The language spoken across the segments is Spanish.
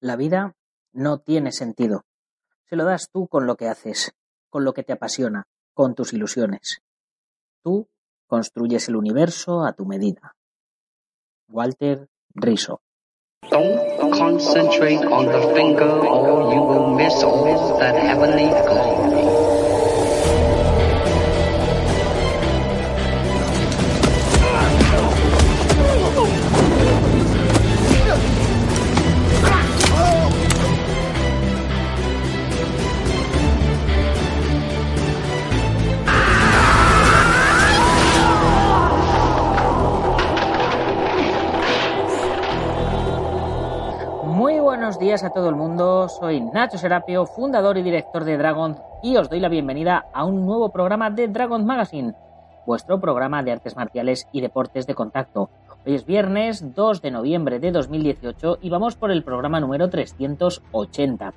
La vida no tiene sentido. Se lo das tú con lo que haces, con lo que te apasiona, con tus ilusiones. Tú construyes el universo a tu medida. Walter Rizzo. Don't concentrate on the finger or you will miss that heavenly. Días a todo el mundo, soy Nacho Serapio, fundador y director de Dragon y os doy la bienvenida a un nuevo programa de Dragon Magazine, vuestro programa de artes marciales y deportes de contacto. Hoy es viernes 2 de noviembre de 2018 y vamos por el programa número 380.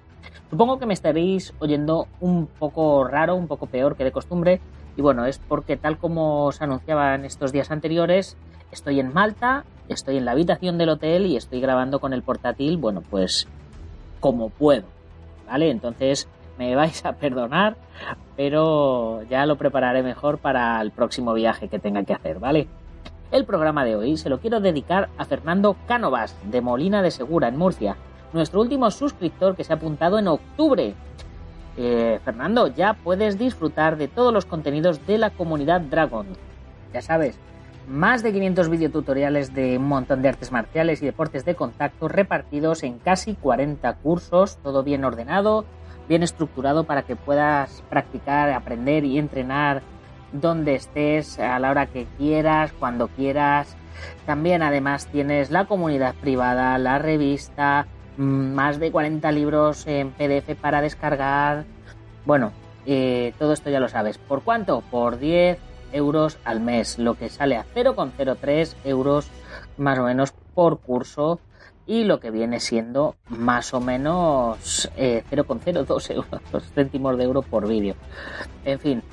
Supongo que me estaréis oyendo un poco raro, un poco peor que de costumbre y bueno, es porque tal como os anunciaba en estos días anteriores, estoy en Malta, estoy en la habitación del hotel y estoy grabando con el portátil, bueno, pues como puedo, ¿vale? Entonces me vais a perdonar, pero ya lo prepararé mejor para el próximo viaje que tenga que hacer, ¿vale? El programa de hoy se lo quiero dedicar a Fernando Cánovas, de Molina de Segura, en Murcia, nuestro último suscriptor que se ha apuntado en octubre. Eh, Fernando, ya puedes disfrutar de todos los contenidos de la comunidad Dragon. Ya sabes, más de 500 videotutoriales de un montón de artes marciales y deportes de contacto repartidos en casi 40 cursos, todo bien ordenado, bien estructurado para que puedas practicar, aprender y entrenar donde estés, a la hora que quieras, cuando quieras. También además tienes la comunidad privada, la revista, mm, más de 40 libros en PDF para descargar. Bueno, eh, todo esto ya lo sabes. ¿Por cuánto? Por 10 euros al mes, lo que sale a 0,03 euros más o menos por curso y lo que viene siendo más o menos eh, 0,02 euros, céntimos de euro por vídeo. En fin,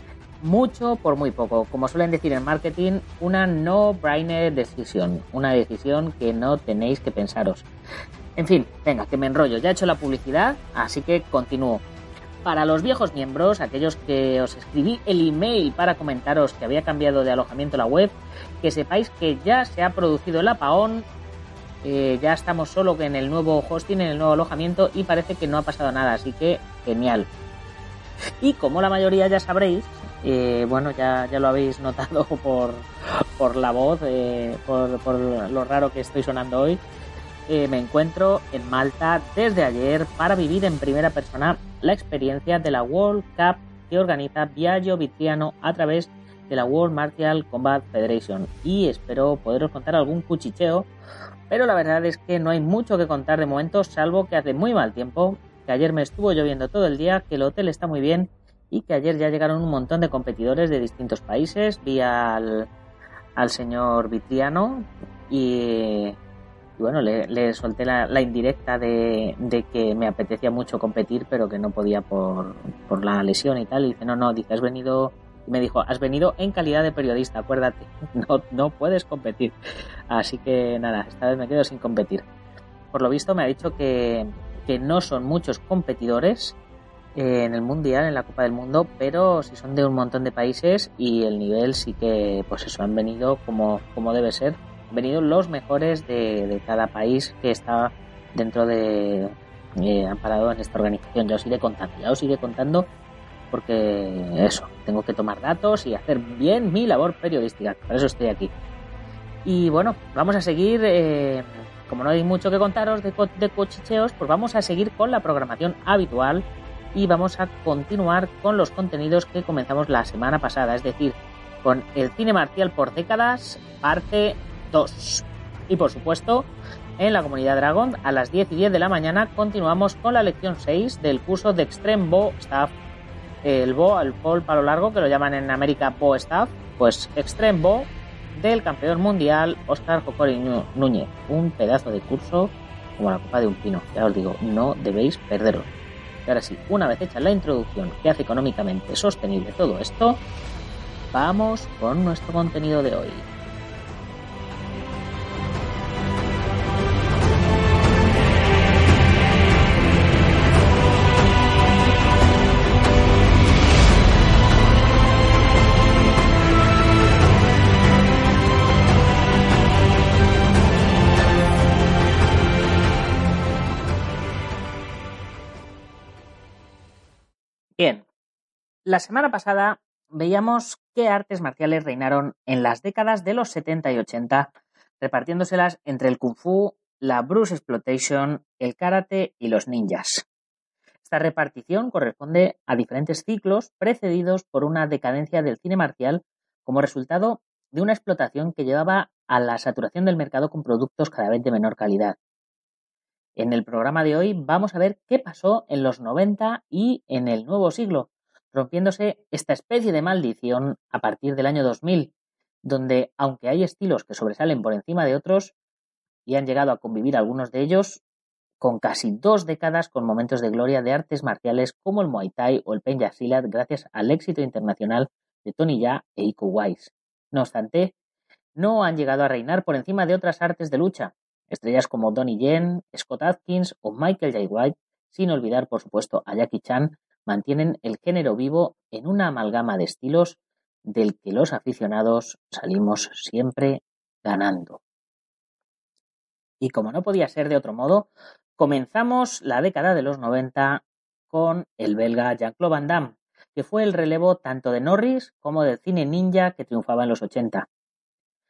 mucho por muy poco. Como suelen decir en marketing, una no-brainer decisión, una decisión que no tenéis que pensaros. En fin, venga, que me enrollo, ya he hecho la publicidad, así que continúo para los viejos miembros, aquellos que os escribí el email para comentaros que había cambiado de alojamiento la web, que sepáis que ya se ha producido el apagón, ya estamos solo en el nuevo hosting, en el nuevo alojamiento y parece que no ha pasado nada, así que genial. Y como la mayoría ya sabréis, eh, bueno, ya, ya lo habéis notado por, por la voz, eh, por, por lo raro que estoy sonando hoy, eh, me encuentro en Malta desde ayer para vivir en primera persona la experiencia de la World Cup que organiza Viaggio Vitriano a través de la World Martial Combat Federation. Y espero poderos contar algún cuchicheo, pero la verdad es que no hay mucho que contar de momento salvo que hace muy mal tiempo, que ayer me estuvo lloviendo todo el día, que el hotel está muy bien y que ayer ya llegaron un montón de competidores de distintos países, vi al, al señor Vitriano y y bueno, le, solté la, indirecta de, que me apetecía mucho competir, pero que no podía por, por la lesión y tal. Y dice, no, no, dice, has venido, y me dijo, has venido en calidad de periodista, acuérdate, no, no puedes competir. Así que nada, esta vez me quedo sin competir. Por lo visto me ha dicho que, que no son muchos competidores en el mundial, en la Copa del Mundo, pero sí son de un montón de países y el nivel sí que, pues eso, han venido como, como debe ser venido los mejores de, cada país que está dentro de eh, amparado en esta organización. Ya os iré contando, ya os iré contando porque eso, tengo que tomar datos y hacer bien mi labor periodística. Por eso estoy aquí. Y bueno, vamos a seguir, eh, como no hay mucho que contaros de, de cochicheos, pues vamos a seguir con la programación habitual y vamos a continuar con los contenidos que comenzamos la semana pasada, es decir, con el cine marcial por décadas, parte 2. Y por supuesto, En la comunidad Dragon, a las 10 y 10 de la mañana, continuamos con la lección 6 del curso de Extreme Bow Staff. El bow, el pole palo largo, que lo llaman en América Bow Staff, pues Extreme Bow del campeón mundial Oscar Jocori Núñez. Un pedazo de curso como la copa de un pino. Ya os digo, no debéis perderlo. Y ahora sí, una vez hecha la introducción que hace económicamente sostenible todo esto, vamos con nuestro contenido de hoy. La semana pasada veíamos qué artes marciales reinaron en las décadas de los 70 y 80, repartiéndoselas entre el kung fu, la Bruce Exploitation, el karate y los ninjas. Esta repartición corresponde a diferentes ciclos precedidos por una decadencia del cine marcial como resultado de una explotación que llevaba a la saturación del mercado con productos cada vez de menor calidad. En el programa de hoy vamos a ver qué pasó en los 90 y en el nuevo siglo, rompiéndose esta especie de maldición a partir del año 2000, donde, aunque hay estilos que sobresalen por encima de otros, y han llegado a convivir algunos de ellos, con casi dos décadas con momentos de gloria de artes marciales como el Muay Thai o el Penya Silat gracias al éxito internacional de Tony Ya e Iko Wise. No obstante, no han llegado a reinar por encima de otras artes de lucha, Estrellas como Donnie Yen, Scott Atkins o Michael J. White, sin olvidar por supuesto a Jackie Chan, mantienen el género vivo en una amalgama de estilos del que los aficionados salimos siempre ganando. Y como no podía ser de otro modo, comenzamos la década de los 90 con el belga Jean-Claude Van Damme, que fue el relevo tanto de Norris como del cine ninja que triunfaba en los 80.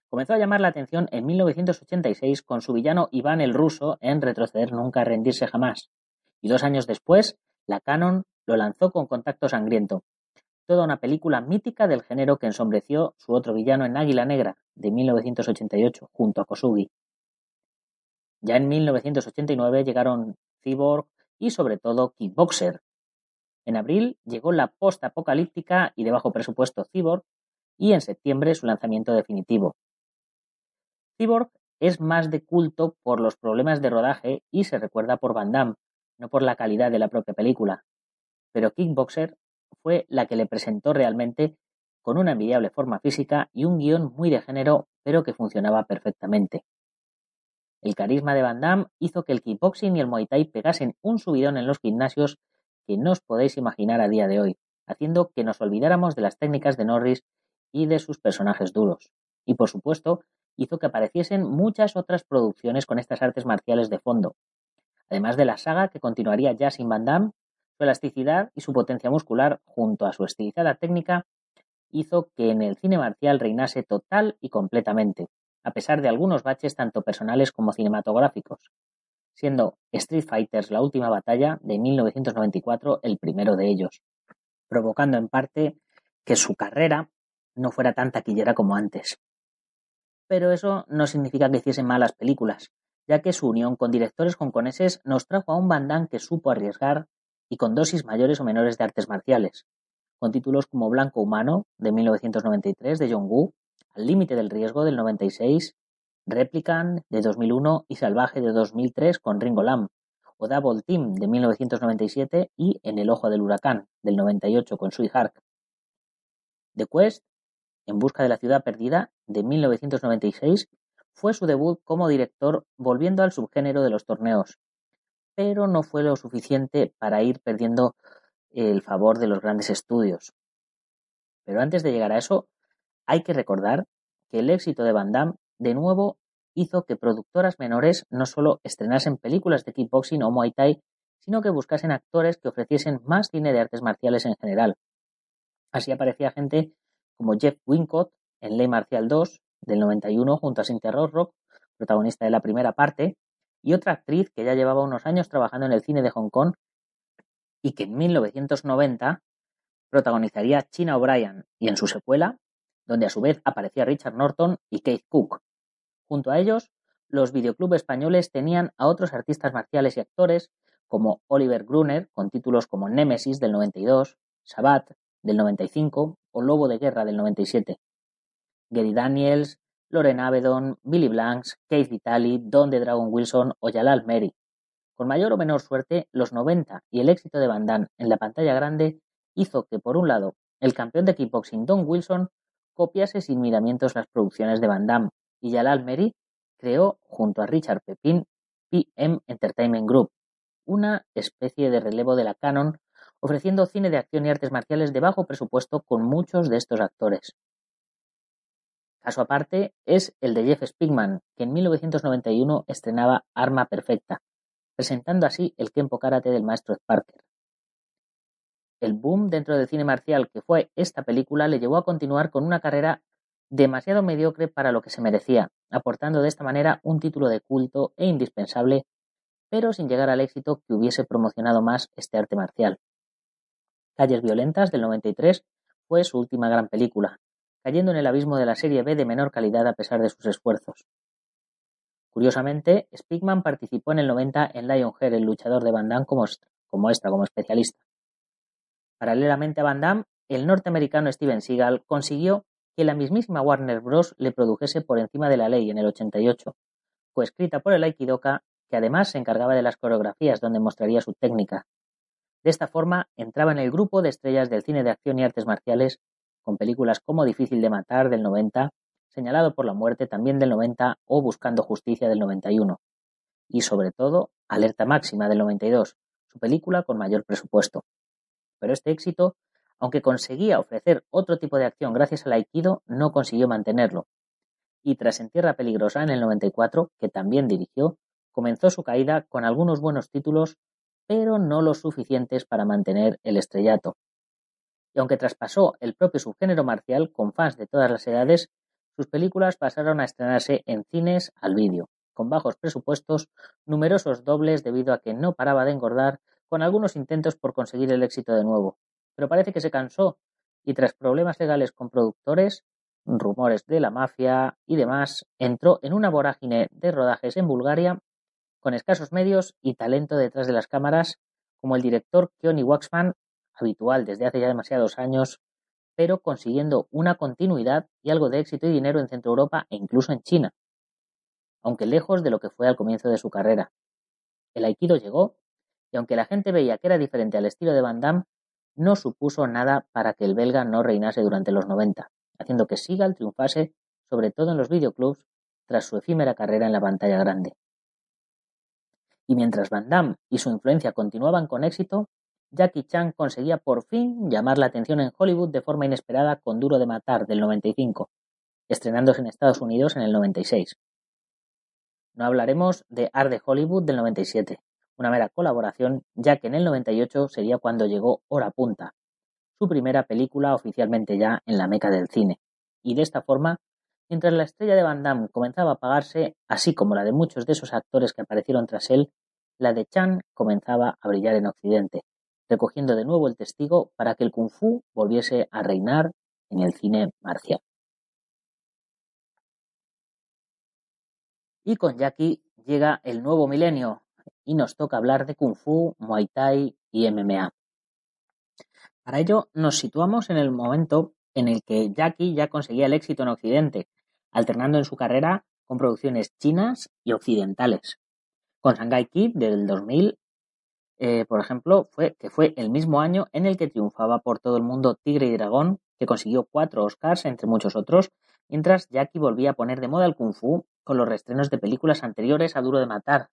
Comenzó a llamar la atención en 1986 con su villano Iván el Ruso en Retroceder Nunca, Rendirse Jamás. Y dos años después, la Canon lo lanzó con Contacto Sangriento, toda una película mítica del género que ensombreció su otro villano en Águila Negra, de 1988, junto a Kosugi. Ya en 1989 llegaron Cyborg y sobre todo Kickboxer. En abril llegó la post-apocalíptica y de bajo presupuesto Cyborg y en septiembre su lanzamiento definitivo, Cyborg es más de culto por los problemas de rodaje y se recuerda por Van Damme, no por la calidad de la propia película. Pero Kickboxer fue la que le presentó realmente con una envidiable forma física y un guion muy de género, pero que funcionaba perfectamente. El carisma de Van Damme hizo que el kickboxing y el Muay Thai pegasen un subidón en los gimnasios que no os podéis imaginar a día de hoy, haciendo que nos olvidáramos de las técnicas de Norris y de sus personajes duros. Y por supuesto, hizo que apareciesen muchas otras producciones con estas artes marciales de fondo. Además de la saga que continuaría ya sin Van Damme, su elasticidad y su potencia muscular, junto a su estilizada técnica, hizo que en el cine marcial reinase total y completamente, a pesar de algunos baches tanto personales como cinematográficos, siendo Street Fighters la última batalla de 1994 el primero de ellos, provocando en parte que su carrera no fuera tan taquillera como antes. Pero eso no significa que hiciesen malas películas, ya que su unión con directores hongkoneses nos trajo a un Damme que supo arriesgar y con dosis mayores o menores de artes marciales, con títulos como Blanco Humano, de 1993, de John Woo, Al límite del riesgo, del 96, Replicant, de 2001 y Salvaje, de 2003, con Ringo Lam, o Double Team, de 1997 y En el ojo del huracán, del 98, con Sui Hark. The Quest, En busca de la ciudad perdida, de 1996 fue su debut como director volviendo al subgénero de los torneos, pero no fue lo suficiente para ir perdiendo el favor de los grandes estudios. Pero antes de llegar a eso, hay que recordar que el éxito de Van Damme de nuevo hizo que productoras menores no solo estrenasen películas de kickboxing o Muay Thai, sino que buscasen actores que ofreciesen más cine de artes marciales en general. Así aparecía gente como Jeff Wincott en Ley Marcial 2 del 91 junto a Cynthia Rock, protagonista de la primera parte, y otra actriz que ya llevaba unos años trabajando en el cine de Hong Kong y que en 1990 protagonizaría China O'Brien y en su secuela, donde a su vez aparecía Richard Norton y Keith Cook. Junto a ellos los videoclubes españoles tenían a otros artistas marciales y actores como Oliver Gruner, con títulos como Nemesis del 92, Sabat del 95 o Lobo de Guerra del 97. Gary Daniels, Loren Avedon, Billy Blanks, Keith Vitali, Don de Dragon Wilson o Jalal Mary. Con mayor o menor suerte, los 90 y el éxito de Van Damme en la pantalla grande hizo que, por un lado, el campeón de kickboxing Don Wilson copiase sin miramientos las producciones de Van Damme y Jalal Mary creó, junto a Richard Pepin, PM Entertainment Group, una especie de relevo de la Canon, ofreciendo cine de acción y artes marciales de bajo presupuesto con muchos de estos actores. Caso aparte es el de Jeff Spigman, que en 1991 estrenaba Arma Perfecta, presentando así el Kempo Karate del maestro Ed Parker. El boom dentro del cine marcial que fue esta película le llevó a continuar con una carrera demasiado mediocre para lo que se merecía, aportando de esta manera un título de culto e indispensable, pero sin llegar al éxito que hubiese promocionado más este arte marcial. Calles Violentas del 93 fue su última gran película, cayendo en el abismo de la serie B de menor calidad a pesar de sus esfuerzos. Curiosamente, Spigman participó en el 90 en Lionheart, el luchador de Van Damme, como, como como especialista. Paralelamente a Van Damme, el norteamericano Steven Seagal consiguió que la mismísima Warner Bros. le produjese por encima de la ley en el 88, escrita por el Aikidoka, que además se encargaba de las coreografías donde mostraría su técnica. De esta forma, entraba en el grupo de estrellas del cine de acción y artes marciales, con películas como Difícil de matar del 90, Señalado por la muerte también del 90 o Buscando justicia del 91. Y sobre todo, Alerta máxima del 92, su película con mayor presupuesto. Pero este éxito aunque conseguía ofrecer otro tipo de acción gracias al aikido, no consiguió mantenerlo. Y tras En Tierra Peligrosa en el 94, que también dirigió, comenzó su caída con algunos buenos títulos, pero no los suficientes para mantener el estrellato. Aunque traspasó el propio subgénero marcial con fans de todas las edades, sus películas pasaron a estrenarse en cines al vídeo, con bajos presupuestos, numerosos dobles debido a que no paraba de engordar, con algunos intentos por conseguir el éxito de nuevo, pero parece que se cansó y tras problemas legales con productores, rumores de la mafia y demás, entró en una vorágine de rodajes en Bulgaria con escasos medios y talento detrás de las cámaras, como el director Keoni Waxman, habitual desde hace ya demasiados años, pero consiguiendo una continuidad y algo de éxito y dinero en Centro Europa e incluso en China, aunque lejos de lo que fue al comienzo de su carrera. El aikido llegó, y aunque la gente veía que era diferente al estilo de Van Damme, no supuso nada para que el belga no reinase durante los 90, haciendo que Seagal triunfase sobre todo en los videoclubs tras su efímera carrera en la pantalla grande. Y mientras Van Damme y su influencia continuaban con éxito, Jackie Chan conseguía por fin llamar la atención en Hollywood de forma inesperada con Duro de Matar del 95, estrenándose en Estados Unidos en el 96. No hablaremos de Art de Hollywood del 97, una mera colaboración, ya que en el 98 sería cuando llegó Hora Punta, su primera película oficialmente ya en la meca del cine. Y de esta forma, mientras la estrella de Van Damme comenzaba a apagarse, así como la de muchos de esos actores que aparecieron tras él, la de Chan comenzaba a brillar en Occidente, recogiendo de nuevo el testigo para que el kung fu volviese a reinar en el cine marcial. Y con Jackie llega el nuevo milenio, y nos toca hablar de Kung Fu, Muay Thai y MMA. Para ello nos situamos en el momento en el que Jackie ya conseguía el éxito en Occidente, alternando en su carrera con producciones chinas y occidentales. Con Shanghai Kid del 2000, eh, por ejemplo, fue, que fue el mismo año en el que triunfaba por todo el mundo Tigre y Dragón, que consiguió cuatro Oscars, entre muchos otros, mientras Jackie volvía a poner de moda el Kung Fu con los restrenos de películas anteriores a Duro de Matar,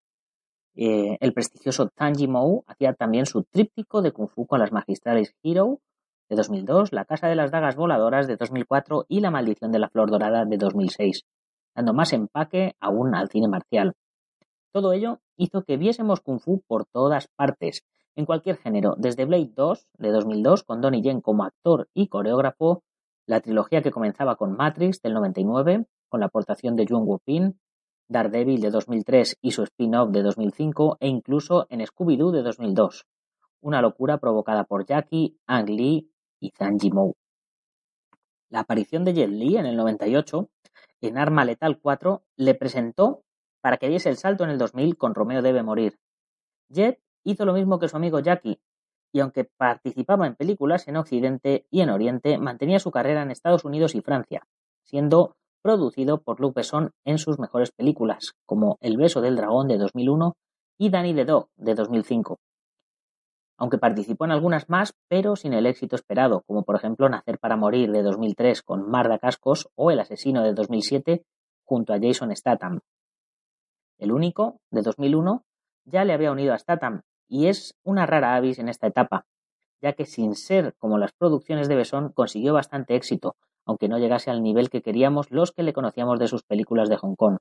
eh, el prestigioso Tanji Mou hacía también su tríptico de Kung Fu con las magistrales Hero de 2002, La Casa de las Dagas Voladoras de 2004 y La Maldición de la Flor Dorada de 2006, dando más empaque aún al cine marcial. Todo ello hizo que viésemos Kung Fu por todas partes, en cualquier género, desde Blade 2 de 2002 con Donnie Yen como actor y coreógrafo, la trilogía que comenzaba con Matrix del 99 con la aportación de Jung Woo-pin, Daredevil de 2003 y su spin-off de 2005 e incluso en Scooby-Doo de 2002. Una locura provocada por Jackie, Ang Lee y Zhang Yimou. La aparición de Jet Li en el 98 en Arma Letal 4 le presentó para que diese el salto en el 2000 con Romeo debe morir. Jet hizo lo mismo que su amigo Jackie, y aunque participaba en películas en Occidente y en Oriente, mantenía su carrera en Estados Unidos y Francia, siendo producido por Luc Besson en sus mejores películas, como El beso del dragón de 2001 y Danny the Dog de 2005. Aunque participó en algunas más, pero sin el éxito esperado, como por ejemplo Nacer para morir de 2003 con Marda Cascos o El asesino de 2007 junto a Jason Statham. El único, de 2001, ya le había unido a Statham y es una rara avis en esta etapa, ya que sin ser como las producciones de Besson consiguió bastante éxito, aunque no llegase al nivel que queríamos los que le conocíamos de sus películas de Hong Kong.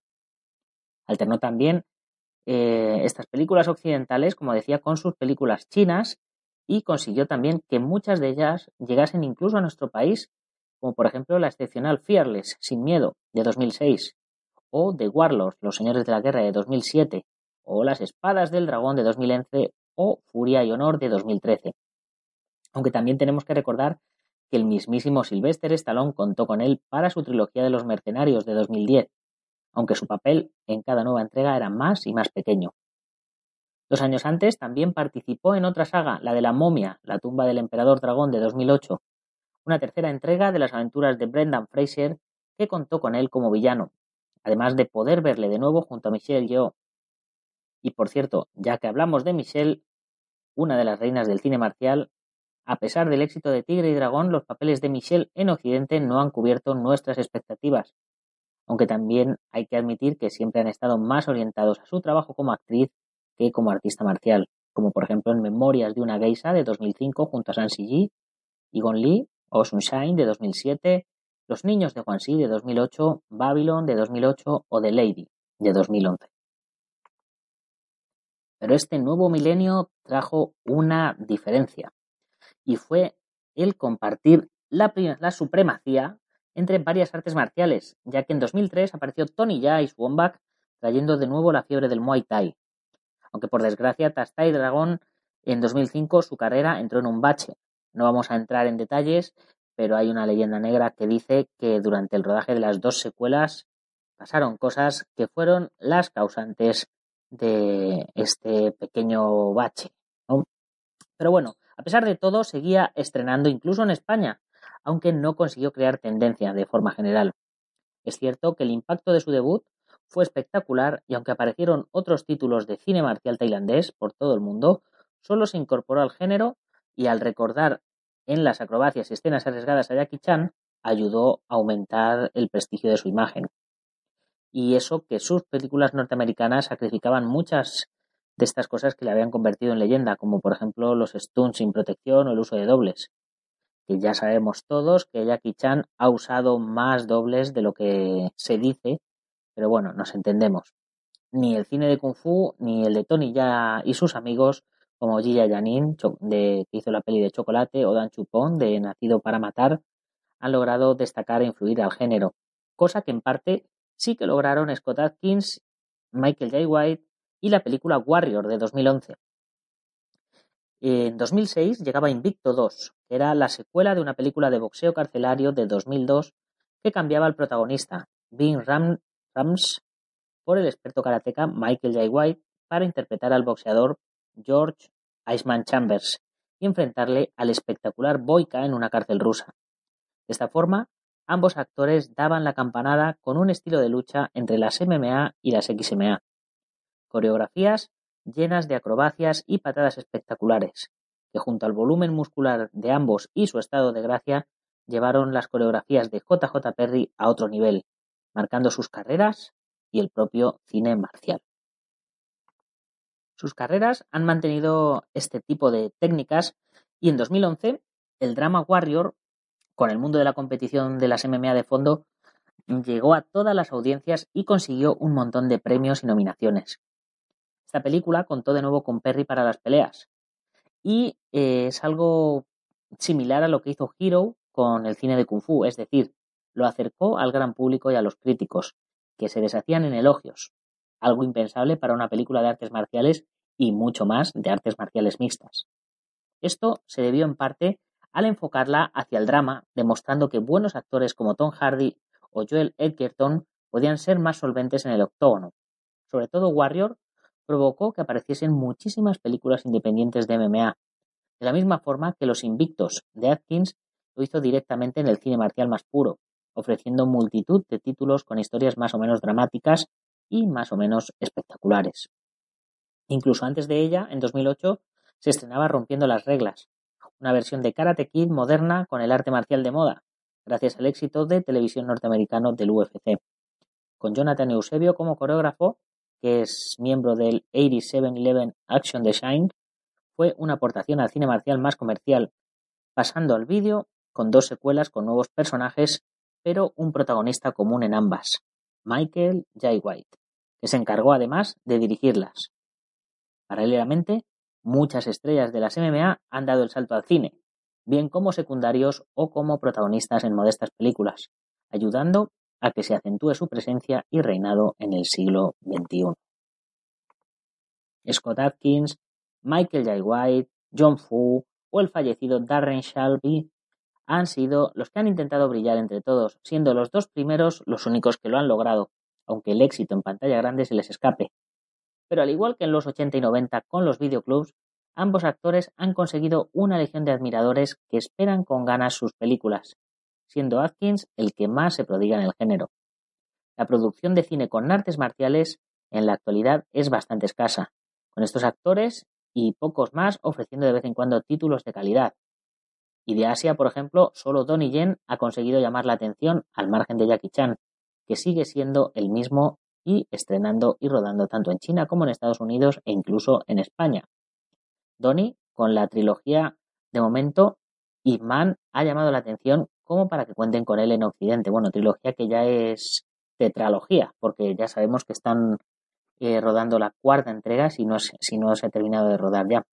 Alternó también eh, estas películas occidentales, como decía, con sus películas chinas y consiguió también que muchas de ellas llegasen incluso a nuestro país, como por ejemplo la excepcional Fearless, Sin Miedo, de 2006, o The Warlords, Los Señores de la Guerra, de 2007, o Las Espadas del Dragón de 2011 o Furia y Honor de 2013. Aunque también tenemos que recordar que el mismísimo Sylvester Stallone contó con él para su trilogía de los mercenarios de 2010, aunque su papel en cada nueva entrega era más y más pequeño. Dos años antes también participó en otra saga, la de la momia, la tumba del emperador dragón de 2008, una tercera entrega de las aventuras de Brendan Fraser que contó con él como villano, además de poder verle de nuevo junto a Michelle Yeoh, y por cierto, ya que hablamos de Michelle, una de las reinas del cine marcial, a pesar del éxito de Tigre y Dragón, los papeles de Michelle en Occidente no han cubierto nuestras expectativas, aunque también hay que admitir que siempre han estado más orientados a su trabajo como actriz que como artista marcial, como por ejemplo en Memorias de una geisa de 2005 junto a San Ji, Egon Lee o Sunshine de 2007, Los niños de Juan de 2008, Babylon de 2008 o The Lady de 2011. Pero este nuevo milenio trajo una diferencia y fue el compartir la, supremacía entre varias artes marciales, ya que en 2003 apareció Tony Ya y Swanback trayendo de nuevo la fiebre del Muay Thai. Aunque por desgracia, tras Tai Dragon en 2005 su carrera entró en un bache. No vamos a entrar en detalles, pero hay una leyenda negra que dice que durante el rodaje de las dos secuelas pasaron cosas que fueron las causantes de este pequeño bache. Pero bueno, a pesar de todo, seguía estrenando incluso en España, aunque no consiguió crear tendencia de forma general. Es cierto que el impacto de su debut fue espectacular y aunque aparecieron otros títulos de cine marcial tailandés por todo el mundo, solo se incorporó al género y al recordar en las acrobacias y escenas arriesgadas a Jackie Chan, ayudó a aumentar el prestigio de su imagen y eso que sus películas norteamericanas sacrificaban muchas de estas cosas que le habían convertido en leyenda, como por ejemplo los stunts sin protección o el uso de dobles. Que ya sabemos todos que Jackie Chan ha usado más dobles de lo que se dice, pero bueno, nos entendemos. Ni el cine de Kung Fu, ni el de Tony Ya y sus amigos, como Gia Janin, de, que hizo la peli de Chocolate, o Dan Chupón, de Nacido para Matar, han logrado destacar e influir al género, cosa que en parte sí que lograron Scott Atkins, Michael J. White y la película Warrior de 2011. En 2006 llegaba Invicto 2, que era la secuela de una película de boxeo carcelario de 2002 que cambiaba al protagonista, Bing Rams, por el experto karateca Michael J. White para interpretar al boxeador George Iceman Chambers y enfrentarle al espectacular Boyka en una cárcel rusa. De esta forma, Ambos actores daban la campanada con un estilo de lucha entre las MMA y las XMA. Coreografías llenas de acrobacias y patadas espectaculares, que junto al volumen muscular de ambos y su estado de gracia, llevaron las coreografías de JJ Perry a otro nivel, marcando sus carreras y el propio cine marcial. Sus carreras han mantenido este tipo de técnicas y en 2011 el drama Warrior con el mundo de la competición de las MMA de fondo, llegó a todas las audiencias y consiguió un montón de premios y nominaciones. Esta película contó de nuevo con Perry para las peleas y eh, es algo similar a lo que hizo Hero con el cine de Kung Fu, es decir, lo acercó al gran público y a los críticos, que se deshacían en elogios, algo impensable para una película de artes marciales y mucho más de artes marciales mixtas. Esto se debió en parte al enfocarla hacia el drama, demostrando que buenos actores como Tom Hardy o Joel Edgerton podían ser más solventes en el octógono, sobre todo Warrior, provocó que apareciesen muchísimas películas independientes de MMA, de la misma forma que Los Invictos de Atkins lo hizo directamente en el cine marcial más puro, ofreciendo multitud de títulos con historias más o menos dramáticas y más o menos espectaculares. Incluso antes de ella, en 2008, se estrenaba Rompiendo las Reglas, una versión de Karate Kid moderna con el arte marcial de moda, gracias al éxito de televisión norteamericano del UFC. Con Jonathan Eusebio como coreógrafo, que es miembro del 8711 Action Design, fue una aportación al cine marcial más comercial, pasando al vídeo con dos secuelas con nuevos personajes, pero un protagonista común en ambas, Michael J. White, que se encargó además de dirigirlas. Paralelamente, muchas estrellas de las MMA han dado el salto al cine, bien como secundarios o como protagonistas en modestas películas, ayudando a que se acentúe su presencia y reinado en el siglo XXI. Scott Atkins, Michael J. White, John Fu o el fallecido Darren Shelby han sido los que han intentado brillar entre todos, siendo los dos primeros los únicos que lo han logrado, aunque el éxito en pantalla grande se les escape. Pero al igual que en los 80 y 90 con los videoclubs, ambos actores han conseguido una legión de admiradores que esperan con ganas sus películas, siendo Atkins el que más se prodiga en el género. La producción de cine con artes marciales en la actualidad es bastante escasa, con estos actores y pocos más ofreciendo de vez en cuando títulos de calidad. Y de Asia, por ejemplo, solo Donnie Yen ha conseguido llamar la atención al margen de Jackie Chan, que sigue siendo el mismo y estrenando y rodando tanto en China como en Estados Unidos e incluso en España. Donnie, con la trilogía de momento, y Man ha llamado la atención como para que cuenten con él en Occidente. Bueno, trilogía que ya es tetralogía, porque ya sabemos que están eh, rodando la cuarta entrega si no, si no se ha terminado de rodar ya.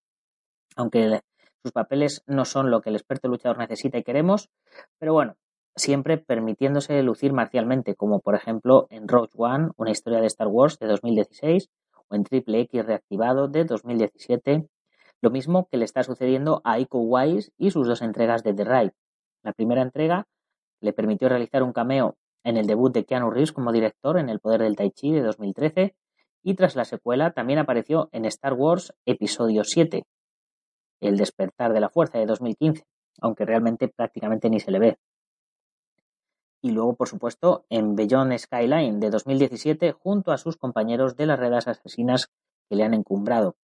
Aunque sus papeles no son lo que el experto luchador necesita y queremos, pero bueno, siempre permitiéndose lucir marcialmente, como por ejemplo en Rogue One, una historia de Star Wars de 2016, o en Triple X reactivado de 2017, lo mismo que le está sucediendo a Iko Wise y sus dos entregas de The Ride. La primera entrega le permitió realizar un cameo en el debut de Keanu Reeves como director en El Poder del Tai Chi de 2013 y tras la secuela también apareció en Star Wars Episodio 7, El despertar de la fuerza de 2015, aunque realmente prácticamente ni se le ve. Y luego, por supuesto, en Beyond Skyline de 2017 junto a sus compañeros de las redes asesinas que le han encumbrado.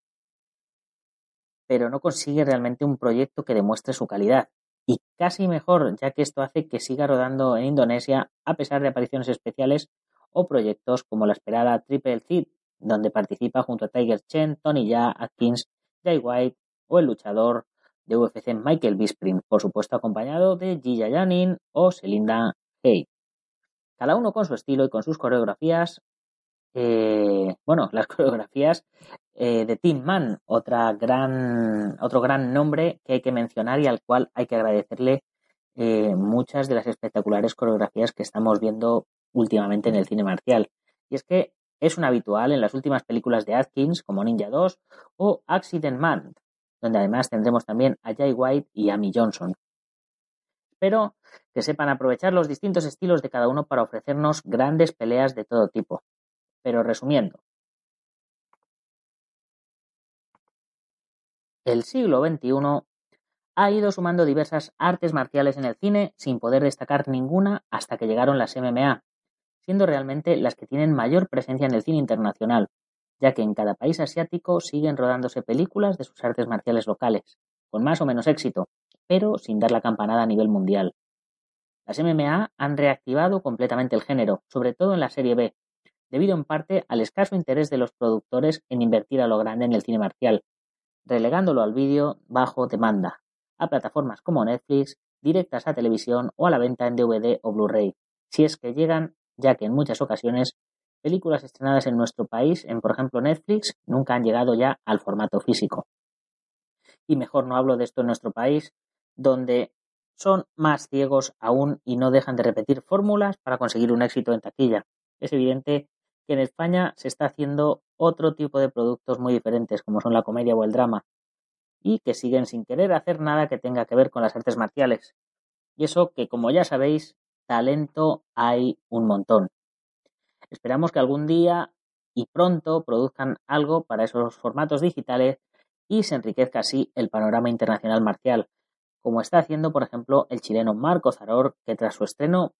Pero no consigue realmente un proyecto que demuestre su calidad. Y casi mejor, ya que esto hace que siga rodando en Indonesia a pesar de apariciones especiales o proyectos como la esperada Triple Threat donde participa junto a Tiger Chen, Tony Ya, Atkins, Jay White o el luchador de UFC Michael Bisping, por supuesto acompañado de Gigi Janin o Selinda Hay. Cada uno con su estilo y con sus coreografías. Eh, bueno, las coreografías eh, de Team Man, otra gran, otro gran nombre que hay que mencionar y al cual hay que agradecerle eh, muchas de las espectaculares coreografías que estamos viendo últimamente en el cine marcial. Y es que es un habitual en las últimas películas de Atkins como Ninja 2 o Accident Man, donde además tendremos también a Jay White y Amy Johnson. Espero que sepan aprovechar los distintos estilos de cada uno para ofrecernos grandes peleas de todo tipo. Pero resumiendo, el siglo XXI ha ido sumando diversas artes marciales en el cine sin poder destacar ninguna hasta que llegaron las MMA, siendo realmente las que tienen mayor presencia en el cine internacional, ya que en cada país asiático siguen rodándose películas de sus artes marciales locales, con más o menos éxito, pero sin dar la campanada a nivel mundial. Las MMA han reactivado completamente el género, sobre todo en la serie B, debido en parte al escaso interés de los productores en invertir a lo grande en el cine marcial, relegándolo al vídeo bajo demanda, a plataformas como Netflix, directas a televisión o a la venta en DVD o Blu-ray, si es que llegan ya que en muchas ocasiones películas estrenadas en nuestro país, en por ejemplo Netflix, nunca han llegado ya al formato físico. Y mejor no hablo de esto en nuestro país, donde son más ciegos aún y no dejan de repetir fórmulas para conseguir un éxito en taquilla. Es evidente que en España se está haciendo otro tipo de productos muy diferentes, como son la comedia o el drama, y que siguen sin querer hacer nada que tenga que ver con las artes marciales. Y eso que, como ya sabéis, talento hay un montón. Esperamos que algún día y pronto produzcan algo para esos formatos digitales y se enriquezca así el panorama internacional marcial, como está haciendo, por ejemplo, el chileno Marco Zaror, que tras su estreno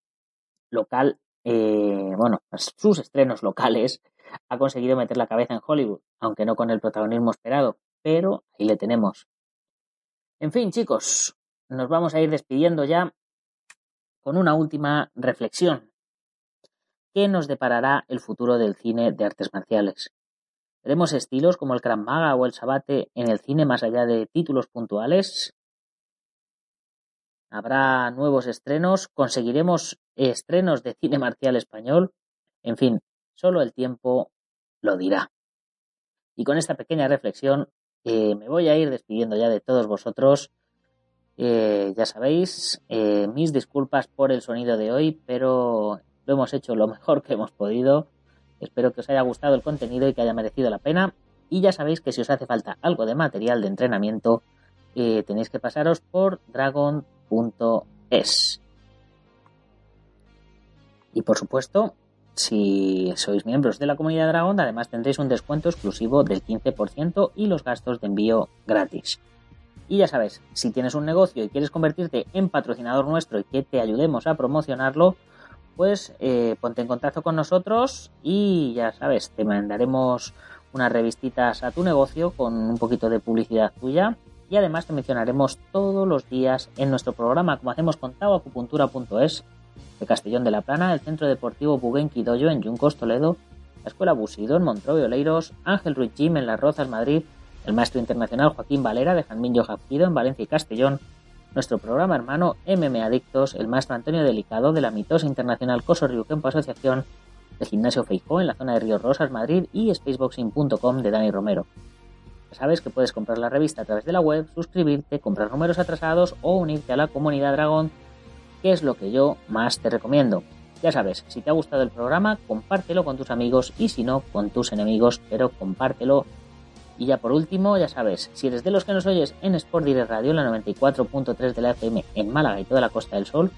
local, eh, bueno, sus estrenos locales, ha conseguido meter la cabeza en Hollywood, aunque no con el protagonismo esperado, pero ahí le tenemos. En fin, chicos, nos vamos a ir despidiendo ya con una última reflexión. ¿Qué nos deparará el futuro del cine de artes marciales? ¿Veremos estilos como el Krav Maga o el Sabate en el cine más allá de títulos puntuales? ¿Habrá nuevos estrenos? ¿Conseguiremos estrenos de cine marcial español? En fin, solo el tiempo lo dirá. Y con esta pequeña reflexión eh, me voy a ir despidiendo ya de todos vosotros. Eh, ya sabéis, eh, mis disculpas por el sonido de hoy, pero lo hemos hecho lo mejor que hemos podido. Espero que os haya gustado el contenido y que haya merecido la pena. Y ya sabéis que si os hace falta algo de material de entrenamiento, tenéis que pasaros por dragon.es. Y por supuesto, si sois miembros de la comunidad Dragon, además tendréis un descuento exclusivo del 15% y los gastos de envío gratis. Y ya sabes, si tienes un negocio y quieres convertirte en patrocinador nuestro y que te ayudemos a promocionarlo, pues eh, ponte en contacto con nosotros y ya sabes, te mandaremos unas revistitas a tu negocio con un poquito de publicidad tuya y además te mencionaremos todos los días en nuestro programa, como hacemos con taoacupuntura.es de Castellón de la Plana, el Centro Deportivo Buguenqui Doyo en Yuncos, Toledo, la Escuela Busido en Montrove, Oleiros, Ángel Ruiz Jim en Las Rozas, Madrid, el maestro internacional Joaquín Valera de Janmillo Jafquido en Valencia y Castellón, nuestro programa hermano MM Adictos, el maestro Antonio Delicado de la mitosa internacional Coso Kempo Asociación, el Gimnasio Feijó en la zona de Río Rosas, Madrid y spaceboxing.com de Dani Romero. Ya sabes que puedes comprar la revista a través de la web, suscribirte, comprar números atrasados o unirte a la comunidad Dragón qué es lo que yo más te recomiendo. Ya sabes, si te ha gustado el programa, compártelo con tus amigos y si no, con tus enemigos, pero compártelo. Y ya por último, ya sabes, si eres de los que nos oyes en Sport Direct Radio, la 94.3 de la FM en Málaga y toda la Costa del Sol,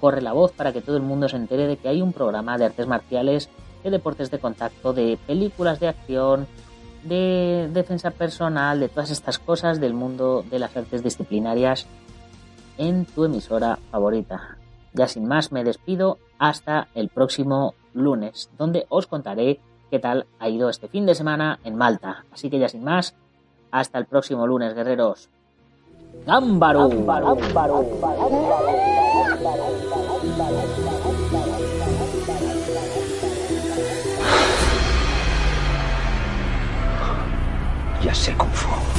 corre la voz para que todo el mundo se entere de que hay un programa de artes marciales, de deportes de contacto, de películas de acción, de defensa personal, de todas estas cosas del mundo de las artes disciplinarias en tu emisora favorita. Ya sin más me despido hasta el próximo lunes, donde os contaré qué tal ha ido este fin de semana en Malta. Así que ya sin más, hasta el próximo lunes, guerreros. ¡Gámbaro! Ya sé Kung Fu.